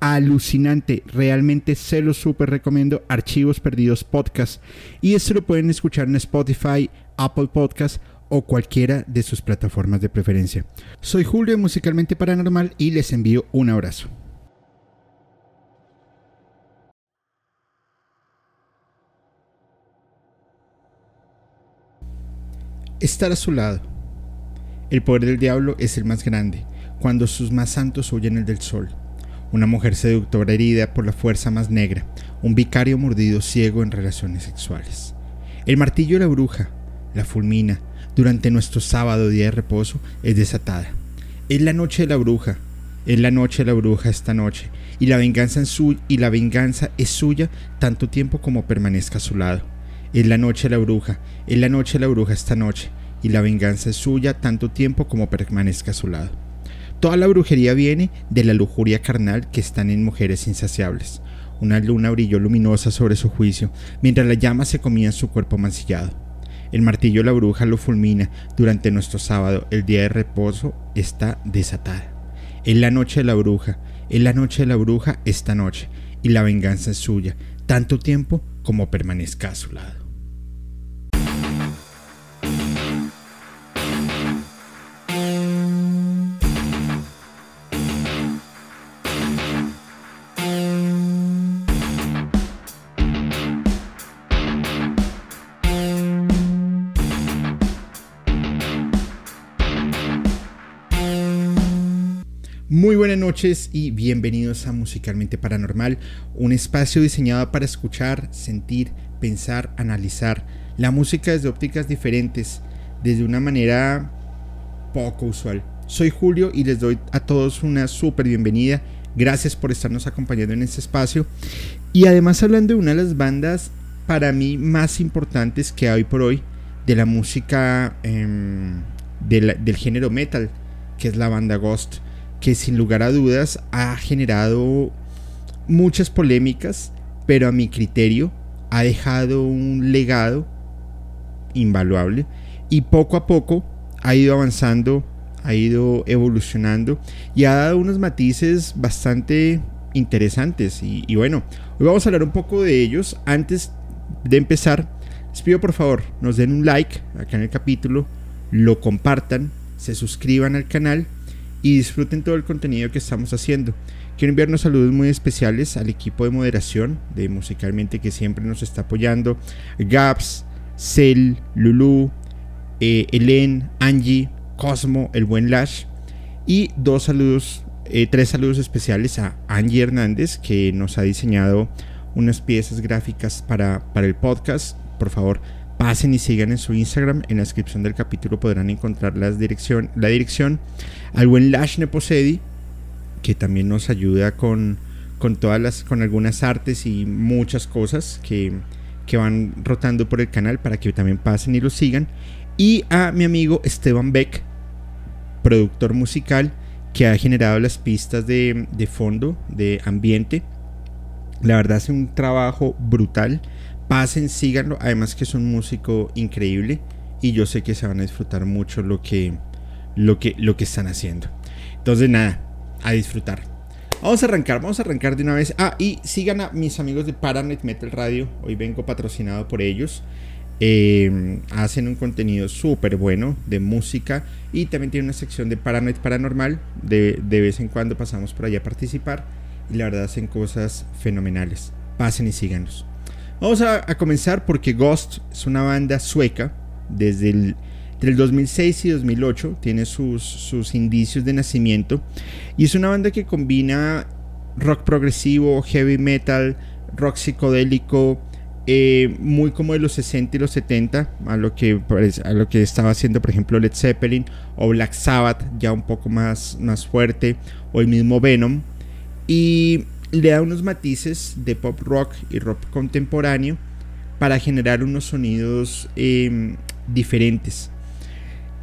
alucinante. Realmente se lo súper recomiendo. Archivos Perdidos Podcast. Y esto lo pueden escuchar en Spotify, Apple Podcast o cualquiera de sus plataformas de preferencia. Soy Julio Musicalmente Paranormal y les envío un abrazo. Estar a su lado. El poder del diablo es el más grande, cuando sus más santos huyen el del sol una mujer seductora herida por la fuerza más negra, un vicario mordido ciego en relaciones sexuales. El martillo de la bruja, la fulmina, durante nuestro sábado día de reposo, es desatada. Es la noche de la bruja, es la noche de la bruja esta noche, y la venganza, en su, y la venganza es suya tanto tiempo como permanezca a su lado. Es la noche de la bruja, es la noche de la bruja esta noche, y la venganza es suya tanto tiempo como permanezca a su lado. Toda la brujería viene de la lujuria carnal que están en mujeres insaciables. Una luna brilló luminosa sobre su juicio, mientras las llamas se comían su cuerpo mancillado. El martillo de la bruja lo fulmina durante nuestro sábado, el día de reposo está desatada. Es la noche de la bruja, es la noche de la bruja esta noche, y la venganza es suya, tanto tiempo como permanezca a su lado. Noches y bienvenidos a Musicalmente Paranormal, un espacio diseñado para escuchar, sentir, pensar, analizar la música desde ópticas diferentes, desde una manera poco usual. Soy Julio y les doy a todos una súper bienvenida. Gracias por estarnos acompañando en este espacio. Y además hablando de una de las bandas para mí más importantes que hay por hoy de la música em, del género metal, que es la banda Ghost que sin lugar a dudas ha generado muchas polémicas, pero a mi criterio ha dejado un legado invaluable y poco a poco ha ido avanzando, ha ido evolucionando y ha dado unos matices bastante interesantes. Y, bueno, hoy vamos a hablar un poco de ellos. Antes de empezar, les pido por favor, nos den un like acá en el capítulo, lo compartan, se suscriban al canal y disfruten todo el contenido que estamos haciendo. Quiero enviarnos saludos muy especiales al equipo de moderación de Musicalmente que siempre nos está apoyando. Gaps, Cel, Lulu, eh, Angie, Cosmo, el buen Lash. Y dos saludos, eh, tres saludos especiales a Angie Hernández que nos ha diseñado unas piezas gráficas para, para el podcast. Por favor, pasen y sigan en su Instagram. En la descripción del capítulo podrán encontrar la dirección, la dirección al buen Lash Neposedi, que también nos ayuda con, con todas las, con algunas artes y muchas cosas que, que van rotando por el canal para que también pasen y lo sigan. Y a mi amigo Esteban Beck, productor musical, que ha generado las pistas de, de fondo, de ambiente. La verdad hace un trabajo brutal pasen, síganlo. Además que es un músico increíble y yo sé que se van a disfrutar mucho lo que, lo que, lo que están haciendo. Entonces nada, a disfrutar. Vamos a arrancar, vamos a arrancar de una vez. Ah, y sigan a mis amigos de Paranet Metal Radio. Hoy vengo patrocinado por ellos. Eh, hacen un contenido súper bueno de música y también tienen una sección de Paranet Paranormal. De, de vez en cuando pasamos por allá a participar y la verdad hacen cosas fenomenales. Pasen y síganos. Vamos a, comenzar porque Ghost es una banda sueca desde el 2006 y 2008, tiene sus, sus indicios de nacimiento y es una banda que combina rock progresivo, heavy metal, rock psicodélico, eh, muy como de los 60 y los 70, a lo, que, a lo que estaba haciendo por ejemplo Led Zeppelin o Black Sabbath, ya un poco más, más fuerte, o el mismo Venom. Y le da unos matices de pop rock y rock contemporáneo para generar unos sonidos em, diferentes.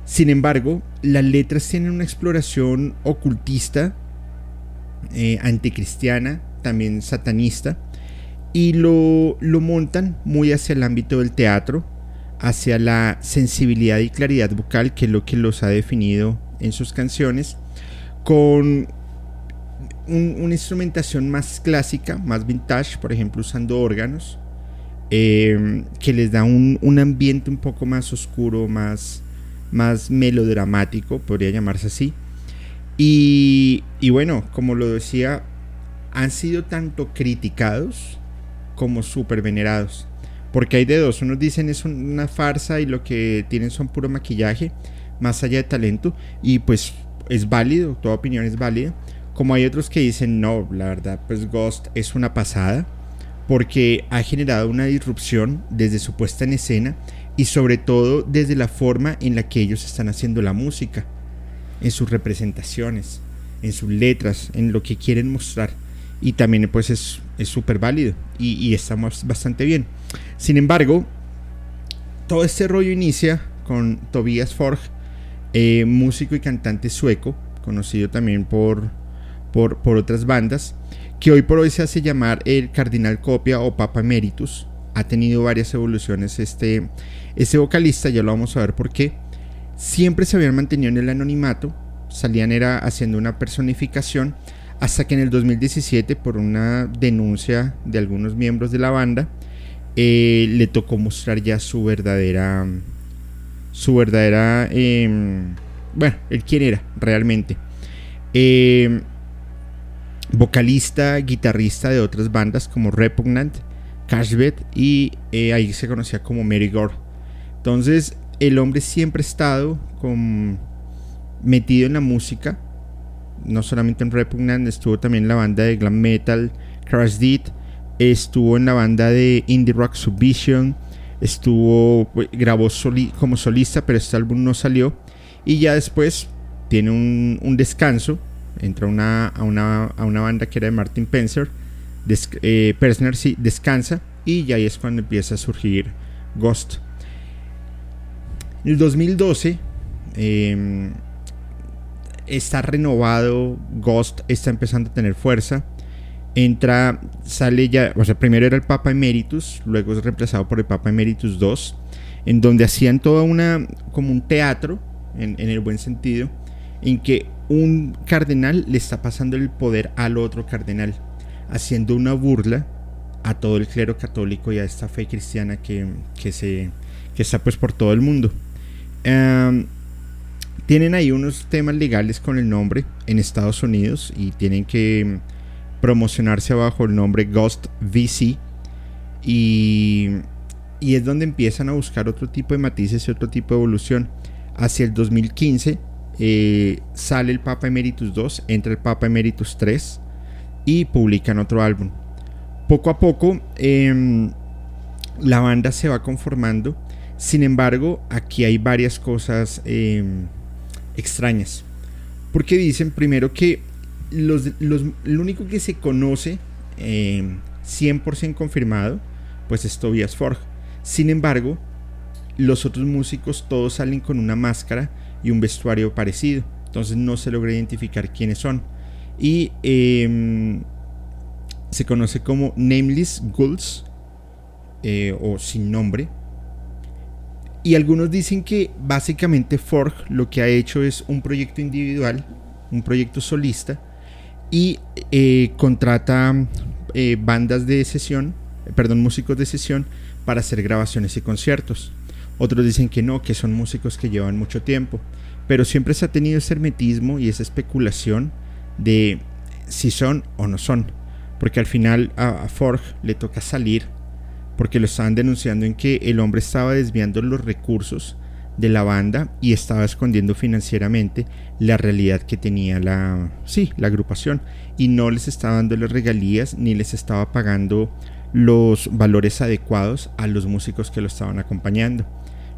Sin embargo, las letras tienen una exploración ocultista, eh, anticristiana, también satanista, y lo, lo montan muy hacia el ámbito del teatro, hacia la sensibilidad y claridad vocal, que es lo que los ha definido en sus canciones, con una instrumentación más clásica, más vintage, por ejemplo, usando órganos, eh, que les da un, ambiente un poco más oscuro, más, más melodramático, podría llamarse así. Y, bueno, como lo decía, han sido tanto criticados como súper venerados. Porque hay de dos, unos dicen es una farsa y lo que tienen son puro maquillaje, más allá de talento, y pues es válido, toda opinión es válida. Como hay otros que dicen, no, la verdad, pues Ghost es una pasada, porque ha generado una disrupción desde su puesta en escena y sobre todo desde la forma en la que ellos están haciendo la música, en sus representaciones, en sus letras, en lo que quieren mostrar. Y también pues es súper válido y, y estamos bastante bien. Sin embargo, todo este rollo inicia con Tobias Forg, eh, músico y cantante sueco, conocido también por, por, otras bandas, que hoy por hoy se hace llamar el Cardinal Copia o Papa Emeritus. Ha tenido varias evoluciones este, este vocalista, ya lo vamos a ver por qué. Siempre se habían mantenido en el anonimato, salían era haciendo una personificación, hasta que en el 2017, por una denuncia de algunos miembros de la banda, eh, le tocó mostrar ya su verdadera su verdadera, em, bueno, él quién era realmente. Em, vocalista, guitarrista de otras bandas como Repugnant, Cashbet y eh, ahí se conocía como Mary Gore. Entonces, el hombre siempre ha estado con, metido en la música, no solamente en Repugnant, estuvo también en la banda de glam metal Crash Deed, estuvo en la banda de indie rock Subvision, estuvo, pues, grabó como solista, pero este álbum no salió. Y ya después tiene un, descanso, entra una, a, una, a, una, banda que era de Martin Pencer, eh, sí, descansa y ya ahí es cuando empieza a surgir Ghost. En el 2012 em, está renovado, Ghost está empezando a tener fuerza entra, sale ya, o sea, primero era el Papa Emeritus, luego es reemplazado por el Papa Emeritus II, en donde hacían toda una, como un teatro, en, el buen sentido, en que un cardenal le está pasando el poder al otro cardenal, haciendo una burla a todo el clero católico y a esta fe cristiana que, que se, que está pues por todo el mundo. tienen ahí unos temas legales con el nombre en Estados Unidos y tienen que promocionarse bajo el nombre Ghost VC y, y es donde empiezan a buscar otro tipo de matices y otro tipo de evolución. Hacia el 2015 eh, sale el Papa Emeritus 2, entra el Papa Emeritus 3 y publican otro álbum. Poco a poco em, la banda se va conformando, sin embargo aquí hay varias cosas em, extrañas. Porque dicen primero que lo único que se conoce 100% em, confirmado, pues es Tobias Forge. Sin embargo, los otros músicos todos salen con una máscara y un vestuario parecido. Entonces no se logra identificar quiénes son. Y em, se conoce como Nameless Ghouls eh, o sin nombre. Y algunos dicen que básicamente Forge lo que ha hecho es un proyecto individual, un proyecto solista, y eh, contrata eh, bandas de sesión, perdón, músicos de sesión para hacer grabaciones y conciertos. Otros dicen que no, que son músicos que llevan mucho tiempo, pero siempre se ha tenido ese hermetismo y esa especulación de si son o no son, porque al final a, Forge le toca salir porque lo estaban denunciando en que el hombre estaba desviando los recursos de la banda y estaba escondiendo financieramente la realidad que tenía la, sí, la agrupación. Y no les estaba dando las regalías ni les estaba pagando los valores adecuados a los músicos que lo estaban acompañando.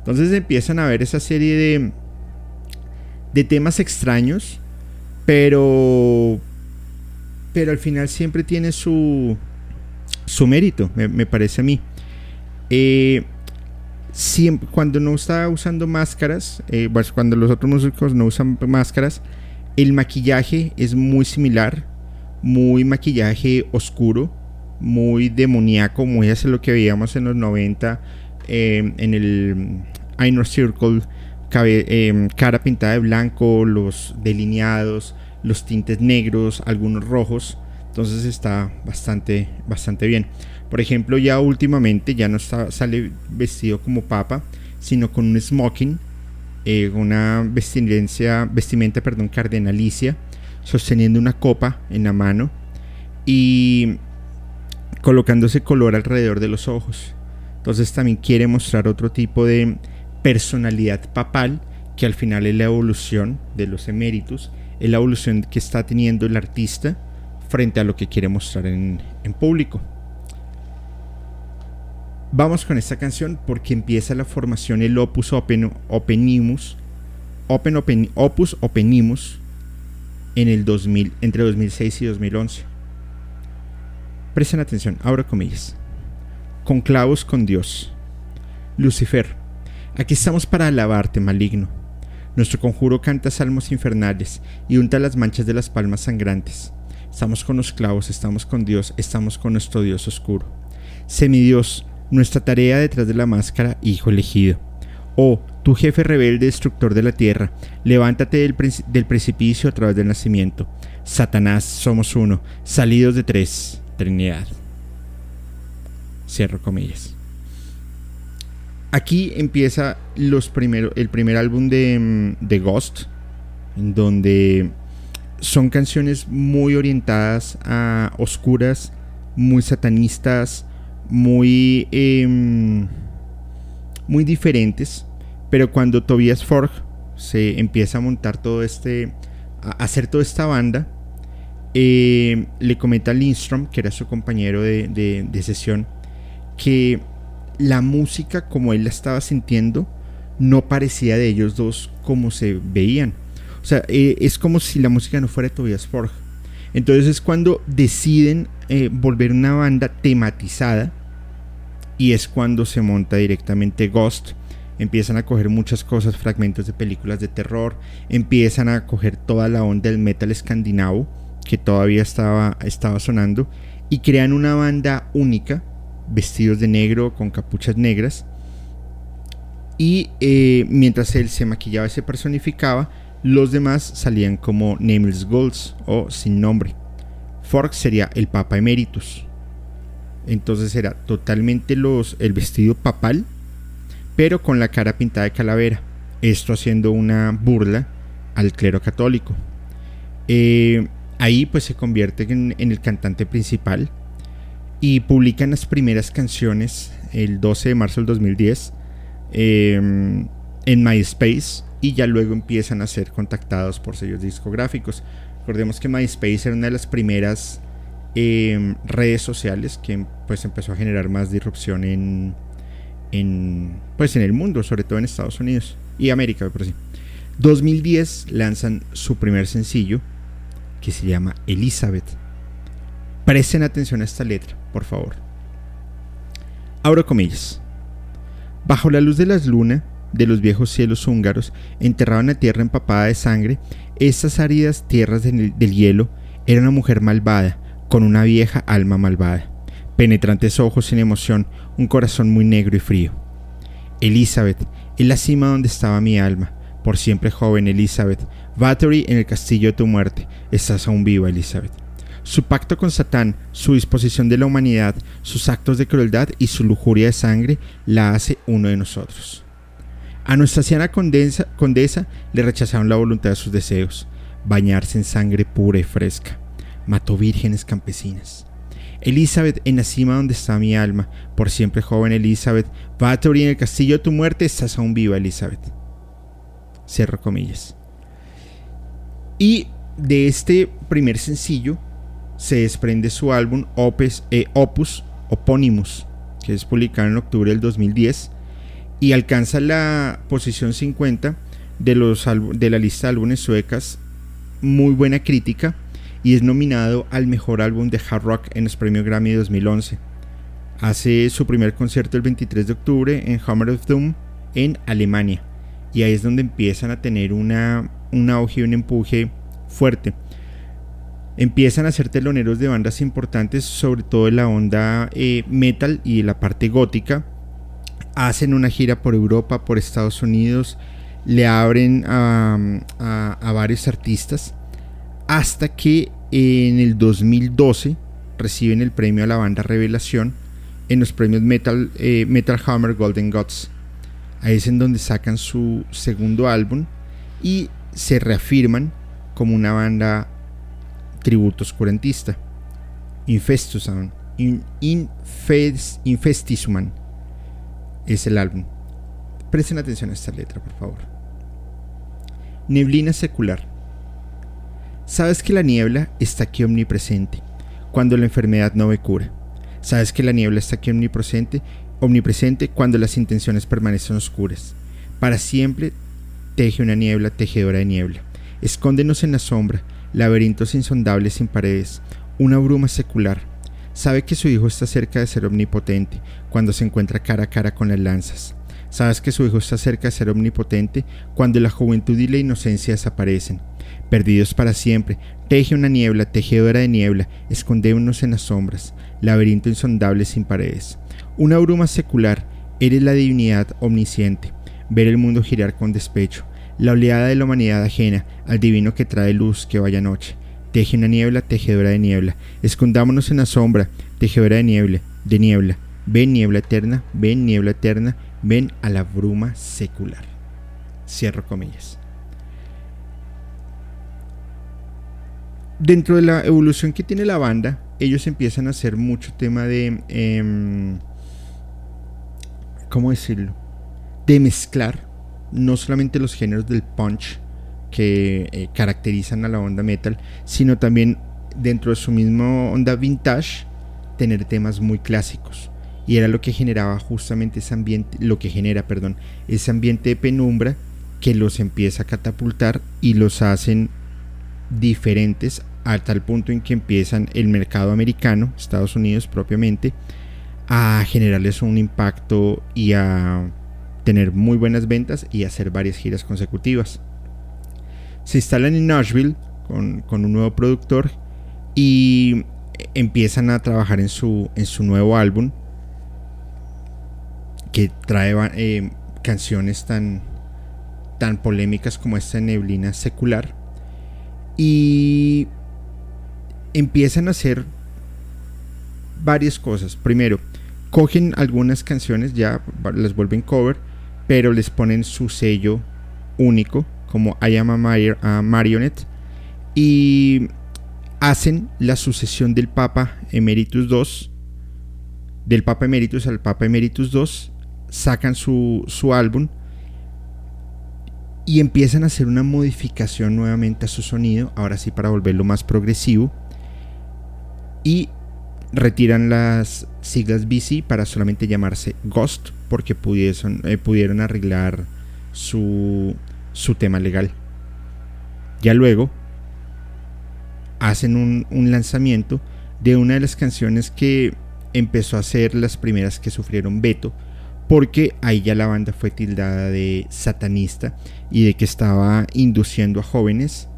Entonces empiezan a ver esa serie de, de temas extraños, pero, pero al final siempre tiene su, su mérito, me, parece a mí. Eh, cuando no está usando máscaras, eh, pues cuando los otros músicos no usan máscaras, el maquillaje es muy similar, muy maquillaje oscuro, muy demoníaco, muy hacia lo que veíamos en los 90 eh, en el Inner Circle, eh, cara pintada de blanco, los delineados, los tintes negros, algunos rojos. Entonces está bastante, bastante bien. Por ejemplo, ya últimamente ya no sale vestido como papa, sino con un smoking, eh, una vestimenta, vestimenta perdón, cardenalicia, sosteniendo una copa en la mano y colocándose color alrededor de los ojos. Entonces también quiere mostrar otro tipo de personalidad papal que al final es la evolución de los eméritos, es la evolución que está teniendo el artista frente a lo que quiere mostrar en público. Vamos con esta canción porque empieza la formación el Opus Open, Openimus, Open, Open, Opus Openimus en el 2000, entre 2006 y 2011. Presten atención, abro comillas. Con clavos con Dios. Lucifer, aquí estamos para alabarte, maligno. Nuestro conjuro canta salmos infernales y unta las manchas de las palmas sangrantes. Estamos con los clavos, estamos con Dios, estamos con nuestro Dios oscuro. Semidios, nuestra tarea detrás de la máscara, hijo elegido. Oh, tu jefe rebelde destructor de la tierra, levántate del, precipicio a través del nacimiento. Satanás, somos uno, salidos de tres, Trinidad. Cierro comillas. Aquí empieza los el primer álbum de, mm, de Ghost, en donde son canciones muy orientadas a oscuras, muy satanistas, muy, em, muy diferentes, pero cuando Tobias Forge se empieza a montar todo este, a hacer toda esta banda, em, le comenta a Lindstrom, que era su compañero de, de, sesión, que la música como él la estaba sintiendo no parecía de ellos dos como se veían. O sea, eh, es como si la música no fuera de Tobias Forge. Entonces es cuando deciden eh, volver una banda tematizada y es cuando se monta directamente Ghost. Empiezan a coger muchas cosas, fragmentos de películas de terror, empiezan a coger toda la onda del metal escandinavo que todavía estaba, estaba sonando y crean una banda única, vestidos de negro con capuchas negras. Y eh, mientras él se maquillaba y se personificaba, los demás salían como Nameless Goals o sin nombre. Fork sería el Papa Emeritus. Entonces era totalmente los, el vestido papal, pero con la cara pintada de calavera. Esto haciendo una burla al clero católico. Eh, ahí pues se convierte en, el cantante principal y publican las primeras canciones el 12 de marzo del 2010 em, en MySpace y ya luego empiezan a ser contactados por sellos discográficos. Recordemos que MySpace era una de las primeras em, redes sociales que pues empezó a generar más disrupción en, en, pues en el mundo, sobre todo en Estados Unidos y América, por sí. 2010 lanzan su primer sencillo que se llama Elizabeth. Presten atención a esta letra, por favor. Abro comillas. Bajo la luz de las lunas de los viejos cielos húngaros, enterrado en la tierra empapada de sangre, estas áridas tierras del, hielo, era una mujer malvada, con una vieja alma malvada, penetrantes ojos sin emoción, un corazón muy negro y frío. Elizabeth, en la cima donde estaba mi alma, por siempre joven Elizabeth, Battery en el castillo de tu muerte, estás aún viva Elizabeth. Su pacto con Satán, su disposición de la humanidad, sus actos de crueldad y su lujuria de sangre la hace uno de nosotros. A nuestra anciana condesa le rechazaron la voluntad de sus deseos, bañarse en sangre pura y fresca. Mató vírgenes campesinas. Elizabeth, en la cima donde está mi alma, por siempre joven Elizabeth, Bathory en el castillo de tu muerte, estás aún viva Elizabeth. Cierro comillas. Y de este primer sencillo se desprende su álbum Opus, eh, Opus Oponimus, que es publicado en octubre del 2010 y alcanza la posición 50 de, la lista de álbumes suecas. Muy buena crítica y es nominado al mejor álbum de hard rock en los premios Grammy 2011. Hace su primer concierto el 23 de octubre en Hammer of Doom en Alemania. Y ahí es donde empiezan a tener una, un auge y un empuje fuerte. Empiezan a ser teloneros de bandas importantes, sobre todo en la onda eh, metal y la parte gótica. Hacen una gira por Europa, por Estados Unidos, le abren a, a varios artistas, hasta que en el 2012 reciben el premio a la banda Revelación en los premios Metal, eh, Metal Hammer Golden Gods. Ahí es en donde sacan su segundo álbum y se reafirman como una banda tributo oscurantista. Infestusan, in, Infestisuman es el álbum. Presten atención a esta letra, por favor. Neblina secular. Sabes que la niebla está aquí omnipresente, cuando la enfermedad no ve cura Sabes que la niebla está aquí omnipresente, omnipresente cuando las intenciones permanecen oscuras. Para siempre teje una niebla tejedora de niebla. Escóndenos en la sombra, laberintos insondables sin paredes, una bruma secular. Sabe que su hijo está cerca de ser omnipotente cuando se encuentra cara a cara con las lanzas. Sabes que su hijo está cerca de ser omnipotente cuando la juventud y la inocencia desaparecen. Perdidos para siempre, teje una niebla, tejedora de niebla, escondémonos en las sombras laberinto insondable sin paredes. Una bruma secular, eres la divinidad omnisciente, ver el mundo girar con despecho, la oleada de la humanidad ajena al divino que trae luz que vaya noche. Teje una niebla, tejedora de niebla, escondámonos en la sombra, tejedora de niebla, de niebla. Ven niebla eterna, ven niebla eterna, ven a la bruma secular. Cierro comillas. Dentro de la evolución que tiene la banda, ellos empiezan a hacer mucho tema de... Em, ¿Cómo decirlo? De mezclar no solamente los géneros del punch que eh, caracterizan a la onda metal, sino también dentro de su misma onda vintage, tener temas muy clásicos. Y era lo que generaba justamente ese ambiente, lo que genera, perdón, ese ambiente de penumbra que los empieza a catapultar y los hacen diferentes a tal punto en que empiezan el mercado americano, Estados Unidos propiamente, a generarles un impacto y a tener muy buenas ventas y hacer varias giras consecutivas. Se instalan en Nashville con, un nuevo productor y empiezan a trabajar en su, en su nuevo álbum que trae eh, canciones tan, tan polémicas como esta neblina secular. Y empiezan a hacer varias cosas. Primero, cogen algunas canciones, ya las vuelven cover, pero les ponen su sello único, como I Am a, Marionette, y hacen la sucesión del Papa Emeritus II, del Papa Emeritus al Papa Emeritus II, sacan su, su álbum y empiezan a hacer una modificación nuevamente a su sonido, ahora sí para volverlo más progresivo y retiran las siglas BC para solamente llamarse Ghost porque pudieron, eh, pudieron arreglar su, su, tema legal. Ya luego hacen un, un lanzamiento de una de las canciones que empezó a ser las primeras que sufrieron veto porque ahí ya la banda fue tildada de satanista y de que estaba induciendo a jóvenes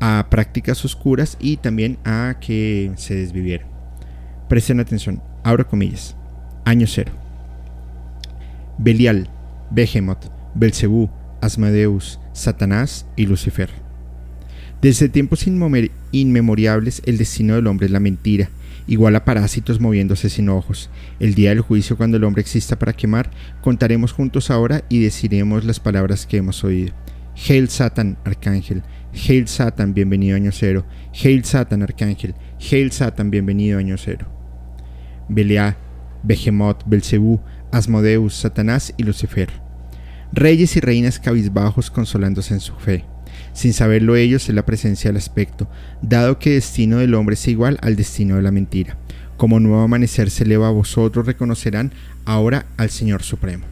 a prácticas oscuras y también a que se desvivieran. Presten atención, abro comillas. Año cero. Belial, Behemoth, Belcebú, Asmadeus, Satanás y Lucifer. Desde tiempos inmemoriables el destino del hombre es la mentira, igual a parásitos moviéndose sin ojos. El día del juicio, cuando el hombre exista para quemar, contaremos juntos ahora y deciremos las palabras que hemos oído. Hail Satan, arcángel, Hail Satan, bienvenido año cero. Hail Satan, arcángel. Hail Satan, bienvenido año cero. Belial, Behemoth, Belcebú, Asmodeus, Satanás y Lucifer. Reyes y reinas cabizbajos consolándose en su fe. Sin saberlo ellos en la presencia del aspecto, dado que el destino del hombre es igual al destino de la mentira. Como nuevo amanecer se eleva a vosotros, reconocerán ahora al Señor Supremo.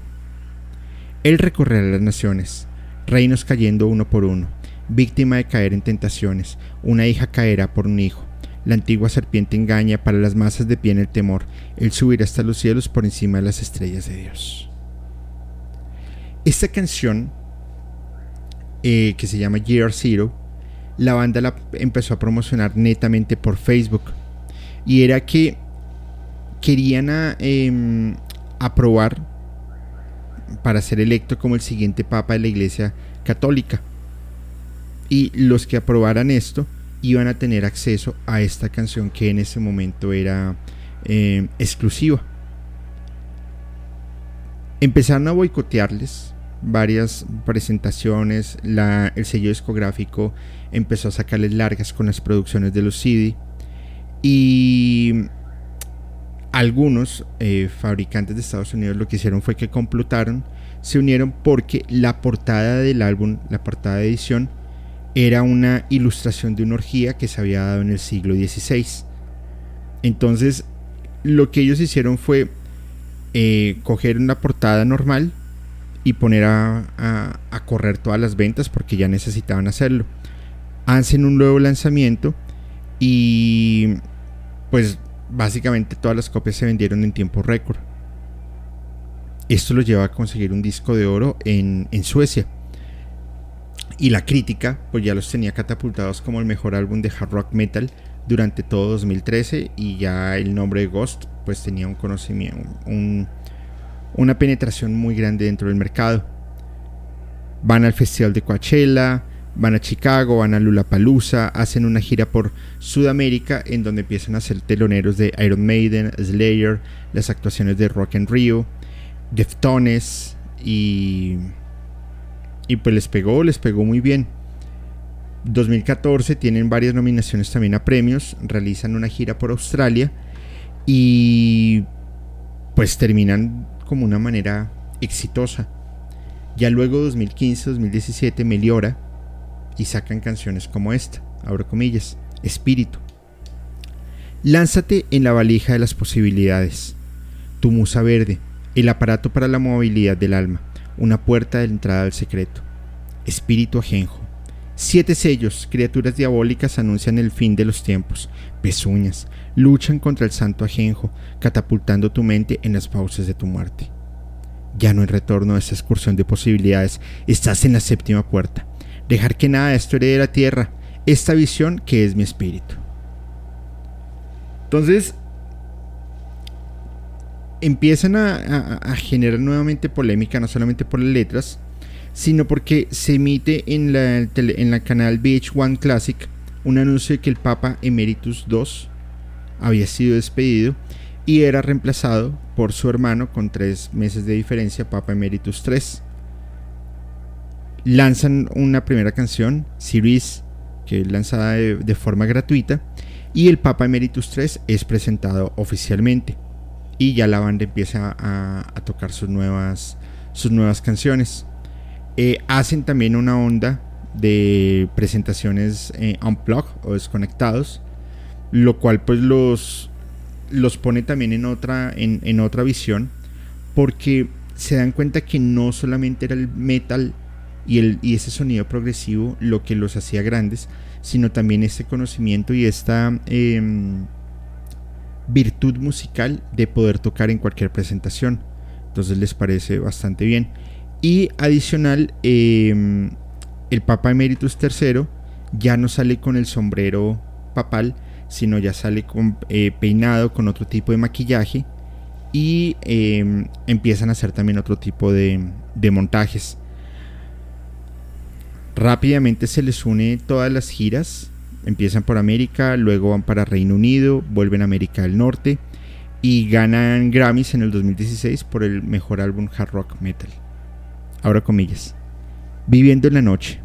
Él recorrerá las naciones, reinos cayendo uno por uno víctima de caer en tentaciones, una hija caerá por un hijo. La antigua serpiente engaña para las masas de pie en el temor. Él subirá hasta los cielos por encima de las estrellas de Dios. Esta canción, eh, que se llama Year Zero, la banda la empezó a promocionar netamente por Facebook. Y era que querían em, aprobar para ser electo como el siguiente papa de la iglesia católica. Y los que aprobaran esto iban a tener acceso a esta canción que en ese momento era em, exclusiva. Empezaron a boicotearles varias presentaciones, el sello discográfico empezó a sacarles largas con las producciones de los CD y algunos eh, fabricantes de Estados Unidos lo que hicieron fue que complotaron, se unieron porque la portada del álbum, la portada de edición, era una ilustración de una orgía que se había dado en el siglo XVI. Entonces, lo que ellos hicieron fue eh, coger una portada normal y poner a, correr todas las ventas porque ya necesitaban hacerlo. Hacen un nuevo lanzamiento y pues básicamente todas las copias se vendieron en tiempo récord. Esto lo lleva a conseguir un disco de oro en Suecia. Y la crítica pues ya los tenía catapultados como el mejor álbum de hard rock metal durante todo 2013 y ya el nombre de Ghost pues tenía un conocimiento, un, una penetración muy grande dentro del mercado. Van al Festival de Coachella, van a Chicago, van a Lulapalooza, hacen una gira por Sudamérica en donde empiezan a ser teloneros de Iron Maiden, Slayer, las actuaciones de Rock and Rio, Deftones y y pues les pegó, les pegó muy bien. 2014 tienen varias nominaciones también a premios, realizan una gira por Australia y pues terminan como una manera exitosa. Ya luego 2015-2017 meliora y sacan canciones como esta, abro comillas, Espíritu. Lánzate en la valija de las posibilidades. Tu musa verde, el aparato para la movilidad del alma, una puerta de entrada al secreto. Espíritu ajenjo. Siete sellos, criaturas diabólicas anuncian el fin de los tiempos. Pezuñas, luchan contra el santo ajenjo, catapultando tu mente en las pausas de tu muerte. Ya no hay retorno a esa excursión de posibilidades, estás en la séptima puerta. Dejar que nada de esto herede la tierra, esta visión que es mi espíritu. Entonces, empiezan a, generar nuevamente polémica, no solamente por las letras, sino porque se emite en la, en la canal VH1 Classic un anuncio de que el Papa Emeritus II había sido despedido y era reemplazado por su hermano con tres meses de diferencia, Papa Emeritus III. Lanzan una primera canción, Series, que es lanzada de, forma gratuita, y el Papa Emeritus III es presentado oficialmente. Y ya la banda empieza a, tocar sus nuevas, sus nuevas canciones. Eh, hacen también una onda de presentaciones eh, unplugged o desconectados, lo cual pues los, los pone también en otra, en, otra visión, porque se dan cuenta que no solamente era el metal y, el, y ese sonido progresivo lo que los hacía grandes, sino también este conocimiento y esta em, virtud musical de poder tocar en cualquier presentación. Entonces les parece bastante bien. Y adicional, em, el Papa Emeritus III ya no sale con el sombrero papal, sino ya sale con, eh, peinado con otro tipo de maquillaje y em, empiezan a hacer también otro tipo de, de montajes. Rápidamente se les une todas las giras, empiezan por América, luego van para Reino Unido, vuelven a América del Norte y ganan Grammys en el 2016 por el mejor álbum hard rock metal abro comillas, viviendo en la noche,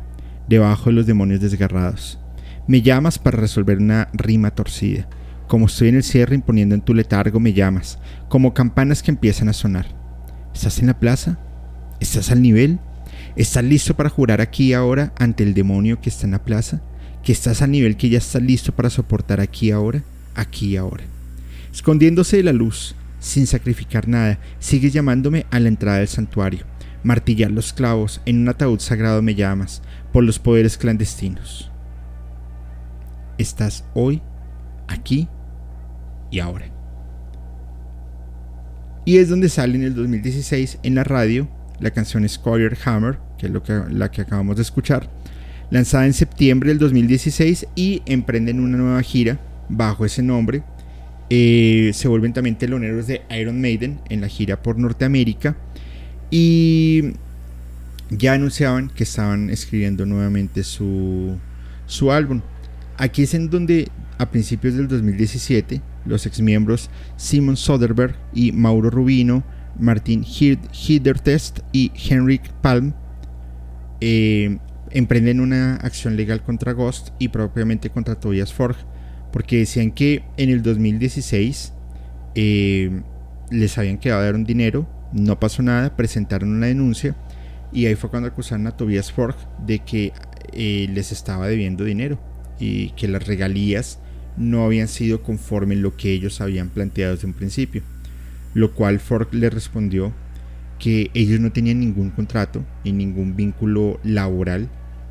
debajo de los demonios desgarrados. Me llamas para resolver una rima torcida. Como estoy en el cierre imponiendo en tu letargo, me llamas, como campanas que empiezan a sonar. ¿Estás en la plaza? ¿Estás al nivel? ¿Estás listo para jurar aquí y ahora ante el demonio que está en la plaza? ¿Que estás al nivel que ya estás listo para soportar aquí ahora? Aquí y ahora. Escondiéndose de la luz, sin sacrificar nada, sigues llamándome a la entrada del santuario martillar los clavos, en un ataúd sagrado me llamas, por los poderes clandestinos. Estás hoy aquí y ahora. Y es donde sale en el 2016 en la radio la canción Squire Hammer, que es lo que, la que acabamos de escuchar, lanzada en septiembre del 2016 y emprenden una nueva gira bajo ese nombre. Eh, se vuelven también teloneros de Iron Maiden en la gira por Norteamérica y ya anunciaban que estaban escribiendo nuevamente su, su álbum. Aquí es en donde a principios del 2017 los exmiembros Simon Soderbergh y Mauro Rubino, Martin Hidertest y Henrik Palm eh, emprenden una acción legal contra Ghost y propiamente contra Tobias Forge, porque decían que en el 2016 eh, les habían quedado un dinero, no pasó nada, presentaron una denuncia y ahí fue cuando acusaron a Tobias Forge de que eh, les estaba debiendo dinero y que las regalías no habían sido conforme lo que ellos habían planteado desde un principio. Lo cual Ford le respondió que ellos no tenían ningún contrato y ningún vínculo laboral,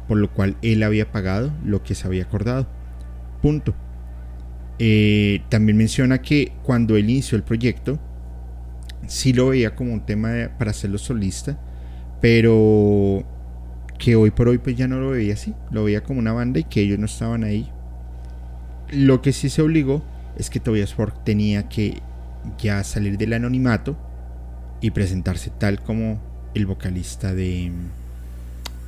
por lo cual él había pagado lo que se había acordado. Punto. Eh, también menciona que cuando él inició el proyecto, sí lo veía como un tema para hacerlo solista, pero que hoy por hoy pues ya no lo veía así, lo veía como una banda y que ellos no estaban ahí lo que sí se obligó es que Tobias Forge tenía que ya salir del anonimato y presentarse tal como el vocalista de,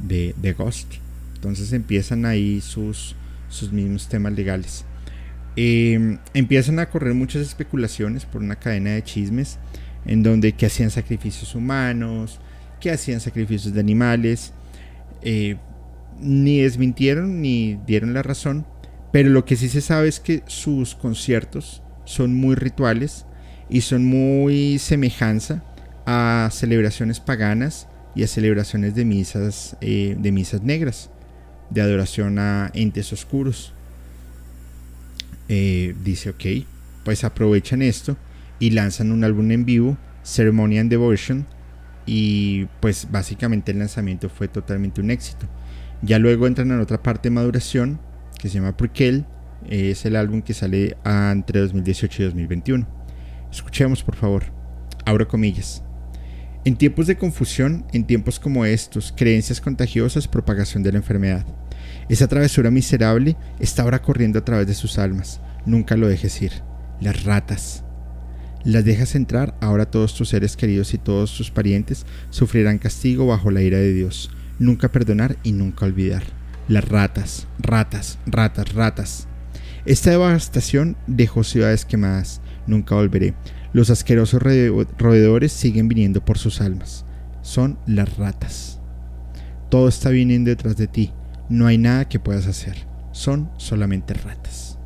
de, Ghost. Entonces empiezan ahí sus, sus mismos temas legales. Em, empiezan a correr muchas especulaciones por una cadena de chismes en donde que hacían sacrificios humanos, que hacían sacrificios de animales. Eh, ni desmintieron ni dieron la razón, pero lo que sí se sabe es que sus conciertos son muy rituales y son muy semejanza a celebraciones paganas y a celebraciones de misas, eh, de misas negras, de adoración a entes oscuros. Eh, dice, ok, pues aprovechan esto y lanzan un álbum en vivo, Ceremony and Devotion, y pues básicamente el lanzamiento fue totalmente un éxito. Ya luego entran en otra parte de maduración que se llama Prequel. Es el álbum que sale entre 2018 y 2021. Escuchemos, por favor. Abro comillas. En tiempos de confusión, en tiempos como estos, creencias contagiosas, propagación de la enfermedad. Esa travesura miserable está ahora corriendo a través de sus almas. Nunca lo dejes ir. Las ratas. Las dejas entrar, ahora todos tus seres queridos y todos tus parientes sufrirán castigo bajo la ira de Dios. Nunca perdonar y nunca olvidar las ratas, ratas, ratas, ratas. Esta devastación dejó ciudades quemadas. Nunca volveré. Los asquerosos roedores siguen viniendo por sus almas. Son las ratas. Todo está viniendo detrás de ti. No hay nada que puedas hacer. Son solamente ratas.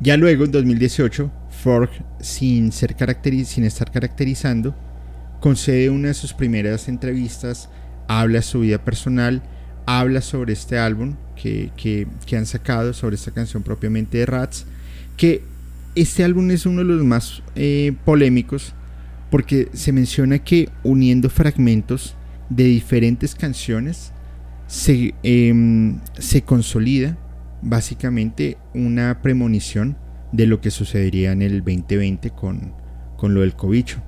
Ya luego, en 2018, Fork, sin, ser sin estar caracterizando, concede una de sus primeras entrevistas habla su vida personal, habla sobre este álbum que, han sacado, sobre esta canción propiamente de Rats, que este álbum es uno de los más eh, polémicos porque se menciona que uniendo fragmentos de diferentes canciones se, em, se consolida básicamente una premonición de lo que sucedería en el 2020 con, con lo del cobicho.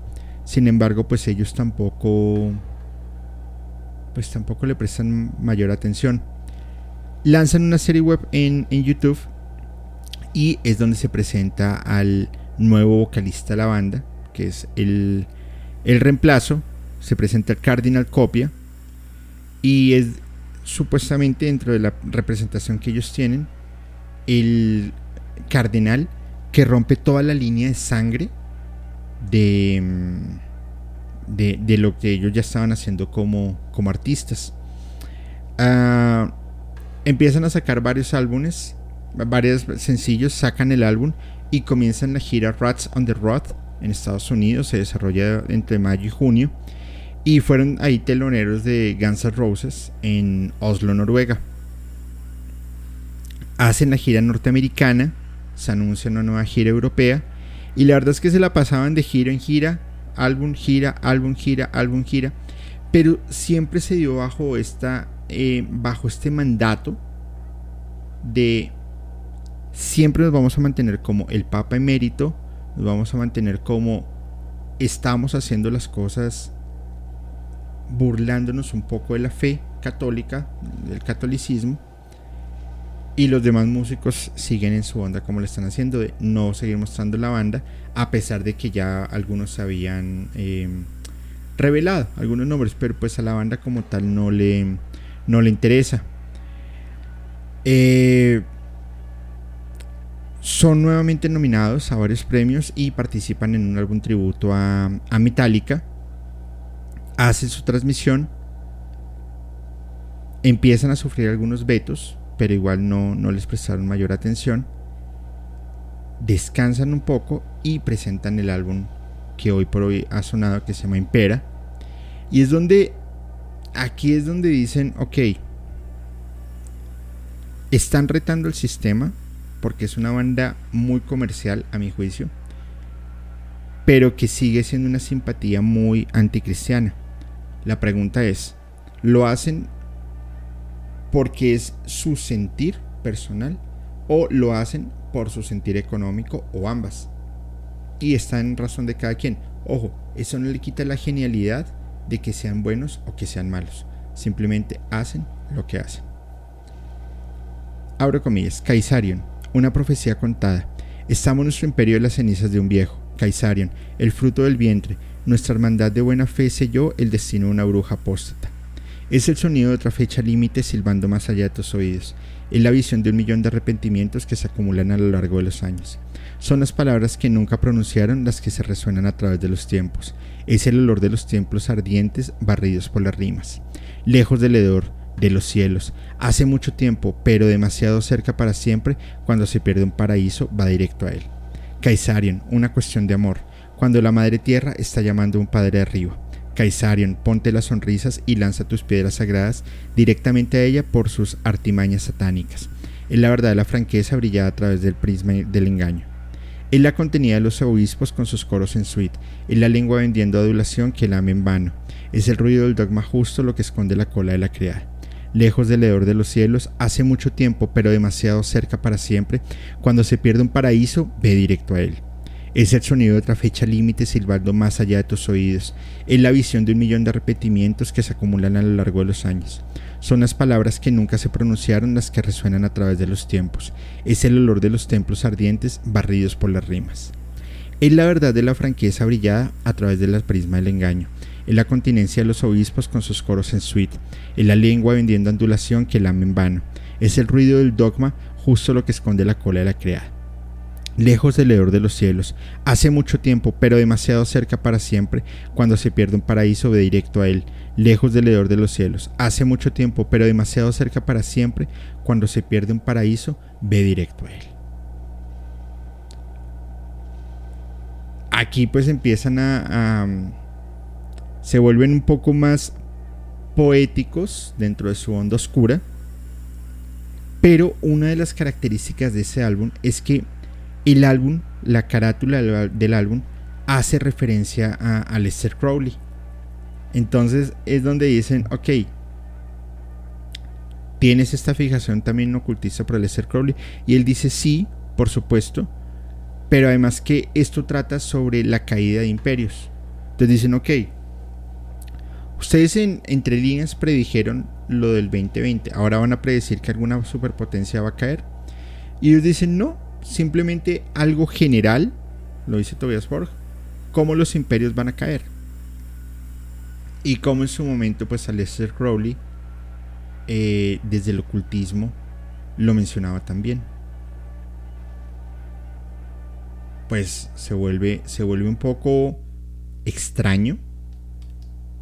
Sin embargo, pues ellos tampoco pues tampoco le prestan mayor atención. Lanzan una serie web en, YouTube y es donde se presenta al nuevo vocalista de la banda, que es el, el reemplazo. Se presenta el Cardinal Copia y es supuestamente dentro de la representación que ellos tienen el cardenal que rompe toda la línea de sangre de de, lo que ellos ya estaban haciendo como, como artistas. Ah, empiezan a sacar varios álbumes, varios sencillos, sacan el álbum y comienzan la gira Rats on the Road en Estados Unidos. Se desarrolla entre mayo y junio. Y fueron ahí teloneros de Guns N' Roses en Oslo, Noruega. Hacen la gira norteamericana, se anuncia una nueva gira europea. Y la verdad es que se la pasaban de gira en gira álbum gira, álbum gira, álbum gira, pero siempre se dio bajo, esta, eh, bajo este mandato de siempre nos vamos a mantener como el Papa emérito, nos vamos a mantener como estamos haciendo las cosas burlándonos un poco de la fe católica, del catolicismo, y los demás músicos siguen en su onda como lo están haciendo, de no seguir mostrando la banda, a pesar de que ya algunos habían em, revelado algunos nombres, pero pues a la banda como tal no le, no le interesa. Eh, son nuevamente nominados a varios premios y participan en un álbum tributo a, a Metallica. Hacen su transmisión. Empiezan a sufrir algunos vetos, pero igual no, no les prestaron mayor atención. Descansan un poco y presentan el álbum que hoy por hoy ha sonado que se llama Impera. Y es donde, aquí es donde dicen, ok, están retando el sistema porque es una banda muy comercial a mi juicio, pero que sigue siendo una simpatía muy anticristiana. La pregunta es, ¿lo hacen porque es su sentir personal o lo hacen por su sentir económico o ambas? Y está en razón de cada quien. Ojo, eso no le quita la genialidad de que sean buenos o que sean malos. Simplemente hacen lo que hacen. Abro comillas, Caesarion, una profecía contada. Estamos nuestro imperio de las cenizas de un viejo, Caesarion, el fruto del vientre. Nuestra hermandad de buena fe selló el destino de una bruja apóstata. Es el sonido de otra fecha límite silbando más allá de tus oídos. Es la visión de un millón de arrepentimientos que se acumulan a lo largo de los años. Son las palabras que nunca pronunciaron las que se resuenan a través de los tiempos. Es el olor de los templos ardientes barridos por las rimas. Lejos del hedor, de los cielos. Hace mucho tiempo, pero demasiado cerca para siempre, cuando se pierde un paraíso, va directo a él. Caesarion, una cuestión de amor, cuando la madre tierra está llamando a un padre arriba. Caesarion, ponte las sonrisas y lanza tus piedras sagradas directamente a ella por sus artimañas satánicas. Es la verdad de la franqueza brillada a través del prisma del engaño. Es la contenida de los obispos con sus coros en suite. Es la lengua vendiendo adulación que lame en vano. Es el ruido del dogma justo lo que esconde la cola de la criada lejos del hedor de los cielos, hace mucho tiempo, pero demasiado cerca para siempre, cuando se pierde un paraíso, ve directo a él. Es el sonido de otra fecha límite silbando más allá de tus oídos. Es la visión de un millón de repetimientos que se acumulan a lo largo de los años. Son las palabras que nunca se pronunciaron las que resuenan a través de los tiempos. Es el olor de los templos ardientes barridos por las rimas. Es la verdad de la franqueza brillada a través de la prisma del engaño es la continencia de los obispos con sus coros en suite, es la lengua vendiendo andulación que lame en vano, es el ruido del dogma justo lo que esconde la cola de la creada. Lejos del hedor de los cielos, hace mucho tiempo, pero demasiado cerca para siempre, cuando se pierde un paraíso ve directo a él, lejos del hedor de los cielos, hace mucho tiempo, pero demasiado cerca para siempre, cuando se pierde un paraíso ve directo a él. Aquí pues empiezan a se vuelven un poco más poéticos dentro de su onda oscura. Pero una de las características de ese álbum es que el álbum, la carátula del álbum, hace referencia a, Lester Crowley. Entonces es donde dicen, ok, tienes esta fijación también ocultista por Lester Crowley. Y él dice, sí, por supuesto, pero además que esto trata sobre la caída de imperios. Entonces dicen, ok, Ustedes en entre líneas predijeron lo del 2020. Ahora van a predecir que alguna superpotencia va a caer. Y ellos dicen no, simplemente algo general, lo dice Tobias Borg, cómo los imperios van a caer. Y cómo en su momento, pues Aleister Crowley, eh, desde el ocultismo, lo mencionaba también. Pues se vuelve, se vuelve un poco extraño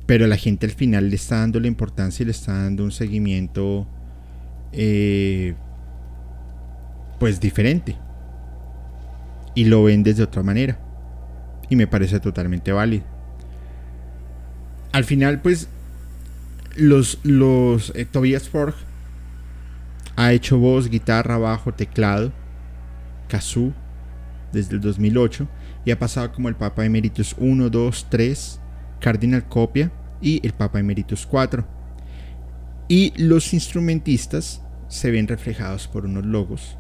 pero la gente al final le está dando la importancia y le está dando un seguimiento eh, pues diferente. Y lo ven desde otra manera. Y me parece totalmente válido. Al final pues los, eh, Tobias Forg ha hecho voz, guitarra, bajo, teclado, kazoo desde el 2008 y ha pasado como el Papa Emeritus 1, 2, 3 Cardinal Copia y el Papa Emeritus 4. Y los instrumentistas se ven reflejados por unos logos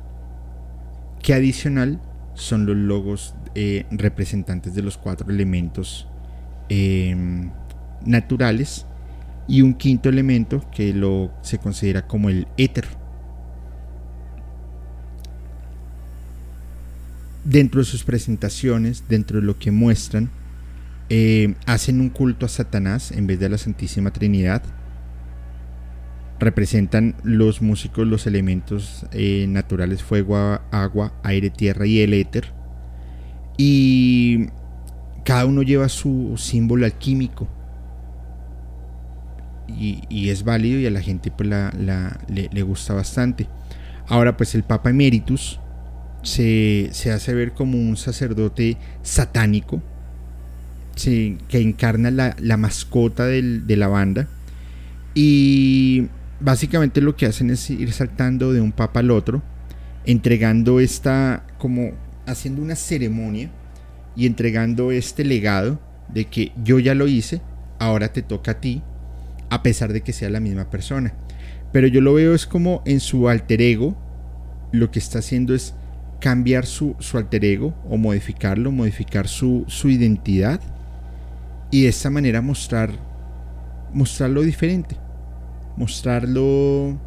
que adicional son los logos eh, representantes de los cuatro elementos em, naturales y un quinto elemento que lo se considera como el éter. Dentro de sus presentaciones, dentro de lo que muestran, eh, hacen un culto a Satanás en vez de a la Santísima Trinidad. Representan los músicos los elementos eh, naturales fuego, agua, aire, tierra y el éter. Y cada uno lleva su símbolo alquímico. Y, es válido y a la gente pues le, gusta bastante. Ahora pues el Papa Emeritus se, hace ver como un sacerdote satánico que encarna la, mascota de la banda. Y básicamente lo que hacen es ir saltando de un papa al otro, entregando esta, como haciendo una ceremonia y entregando este legado de que yo ya lo hice, ahora te toca a ti, a pesar de que sea la misma persona. Pero yo lo veo es como en su alter ego, lo que está haciendo es cambiar su, alter ego o modificarlo, modificar su, su identidad y de esta manera mostrar mostrarlo diferente, mostrarlo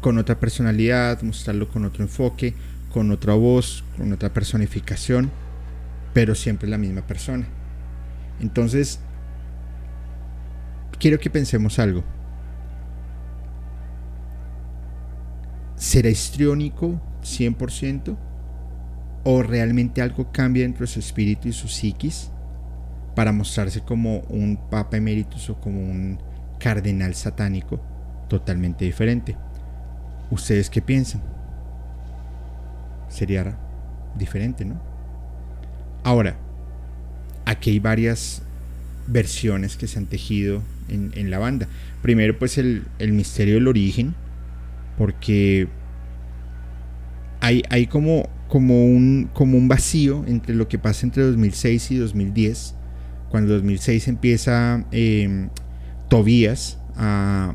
con otra personalidad, mostrarlo con otro enfoque, con otra voz, con otra personificación, pero siempre la misma persona. Entonces, quiero que pensemos algo. ¿Será histriónico 100%? ¿O realmente algo cambia dentro de su espíritu y su psiquis? Para mostrarse como un papa eméritus o como un cardenal satánico totalmente diferente. ¿Ustedes qué piensan? Sería diferente, ¿no? Ahora, aquí hay varias versiones que se han tejido en, la banda. Primero, pues el, misterio del origen, porque hay, como, un, como un vacío entre lo que pasa entre 2006 y 2010 cuando en 2006 empieza eh, Tobías a,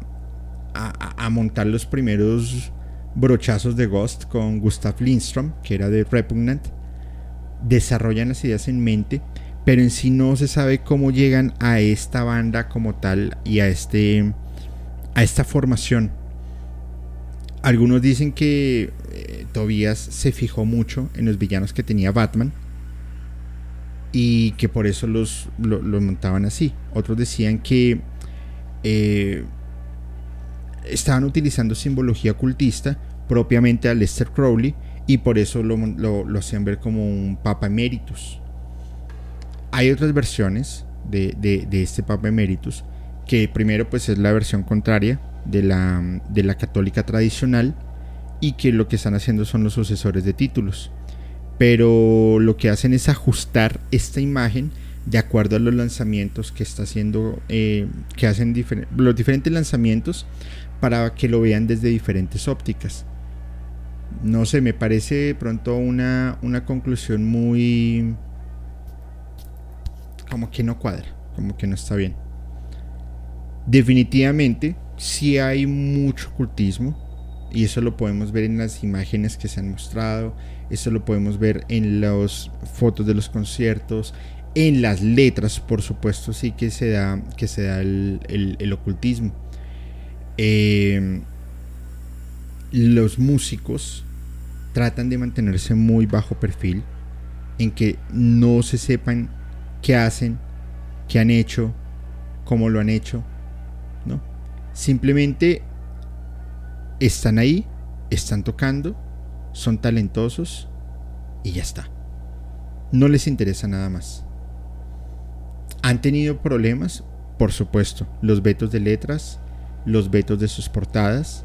montar los primeros brochazos de Ghost con Gustav Lindstrom, que era de Repugnant, desarrollan las ideas en mente, pero en sí no se sabe cómo llegan a esta banda como tal y a, este, a esta formación. Algunos dicen que eh, Tobías se fijó mucho en los villanos que tenía Batman y que por eso los, montaban así. Otros decían que eh, estaban utilizando simbología ocultista propiamente a Lester Crowley y por eso lo, lo, hacían ver como un Papa Emeritus. Hay otras versiones de, de, este Papa Emeritus que primero pues es la versión contraria de la, de la católica tradicional y que lo que están haciendo son los sucesores de títulos pero lo que hacen es ajustar esta imagen de acuerdo a los lanzamientos que está haciendo, eh, que hacen los diferentes lanzamientos para que lo vean desde diferentes ópticas. No sé, me parece pronto una, una conclusión muy... como que no cuadra, como que no está bien. Definitivamente, sí hay mucho ocultismo, y eso lo podemos ver en las imágenes que se han mostrado, eso lo podemos ver en las fotos de los conciertos, en las letras, por supuesto, sí que se da, que se da el, ocultismo. Eh, los músicos tratan de mantenerse muy bajo perfil, en que no se sepan qué hacen, qué han hecho, cómo lo han hecho, ¿no? Simplemente están ahí, están tocando, son talentosos y ya está. No les interesa nada más. ¿Han tenido problemas? Por supuesto. Los vetos de letras, los vetos de sus portadas.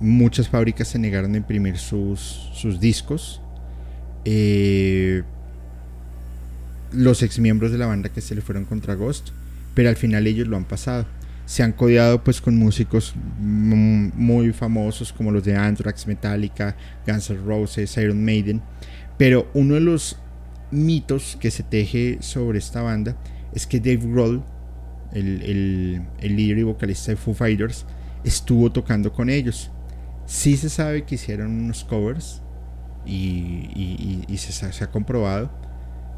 Muchas fábricas se negaron a imprimir sus, sus discos. Eh, los ex miembros de la banda que se le fueron contra Ghost. Pero al final ellos lo han pasado se han codeado pues con músicos muy famosos como los de Anthrax, Metallica, Guns N' Roses, Iron Maiden. Pero uno de los mitos que se teje sobre esta banda es que Dave Grohl, el, líder y vocalista de Foo Fighters, estuvo tocando con ellos. Sí se sabe que hicieron unos covers y, se, ha comprobado,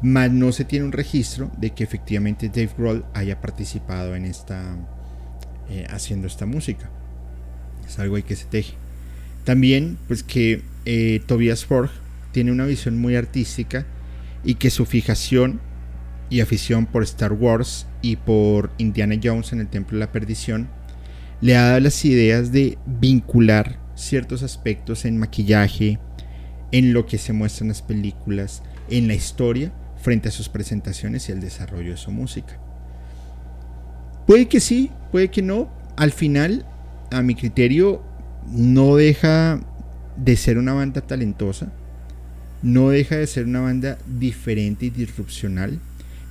mas no se tiene un registro de que efectivamente Dave Grohl haya participado en esta, eh, haciendo esta música. Es algo que se teje. También, pues que eh, Tobias Forge tiene una visión muy artística y que su fijación y afición por Star Wars y por Indiana Jones en el Templo de la Perdición le ha dado las ideas de vincular ciertos aspectos en maquillaje, en lo que se muestra en las películas, en la historia, frente a sus presentaciones y el desarrollo de su música. Puede que sí, puede que no. Al final, a mi criterio, no deja de ser una banda talentosa, no deja de ser una banda diferente y disrupcional,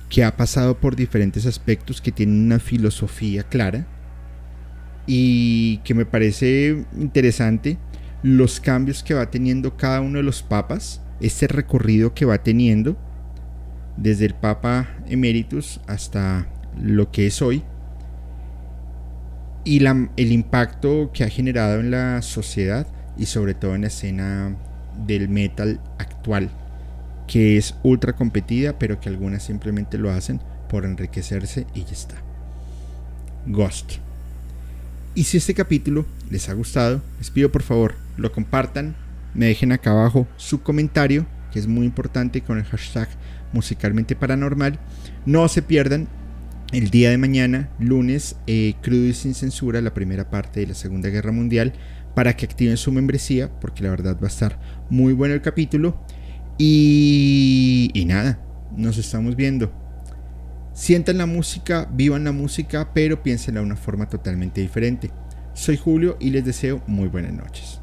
que ha pasado por diferentes aspectos, que tiene una filosofía clara y que me parece interesante los cambios que va teniendo cada uno de los papas, este recorrido que va teniendo desde el Papa Emeritus hasta lo que es hoy y el impacto que ha generado en la sociedad y sobre todo en la escena del metal actual, que es ultra competida, pero que algunas simplemente lo hacen por enriquecerse y ya está. Ghost. Y si este capítulo les ha gustado, les pido por favor lo compartan, me dejen acá abajo su comentario, que es muy importante con el hashtag musicalmente paranormal. No se pierdan el día de mañana, lunes, eh, crudo y sin censura, la primera parte de la Segunda Guerra Mundial, para que activen su membresía, porque la verdad va a estar muy bueno el capítulo. Y, y nada, nos estamos viendo. Sientan la música, vivan la música, pero piénsenla de una forma totalmente diferente. Soy Julio y les deseo muy buenas noches.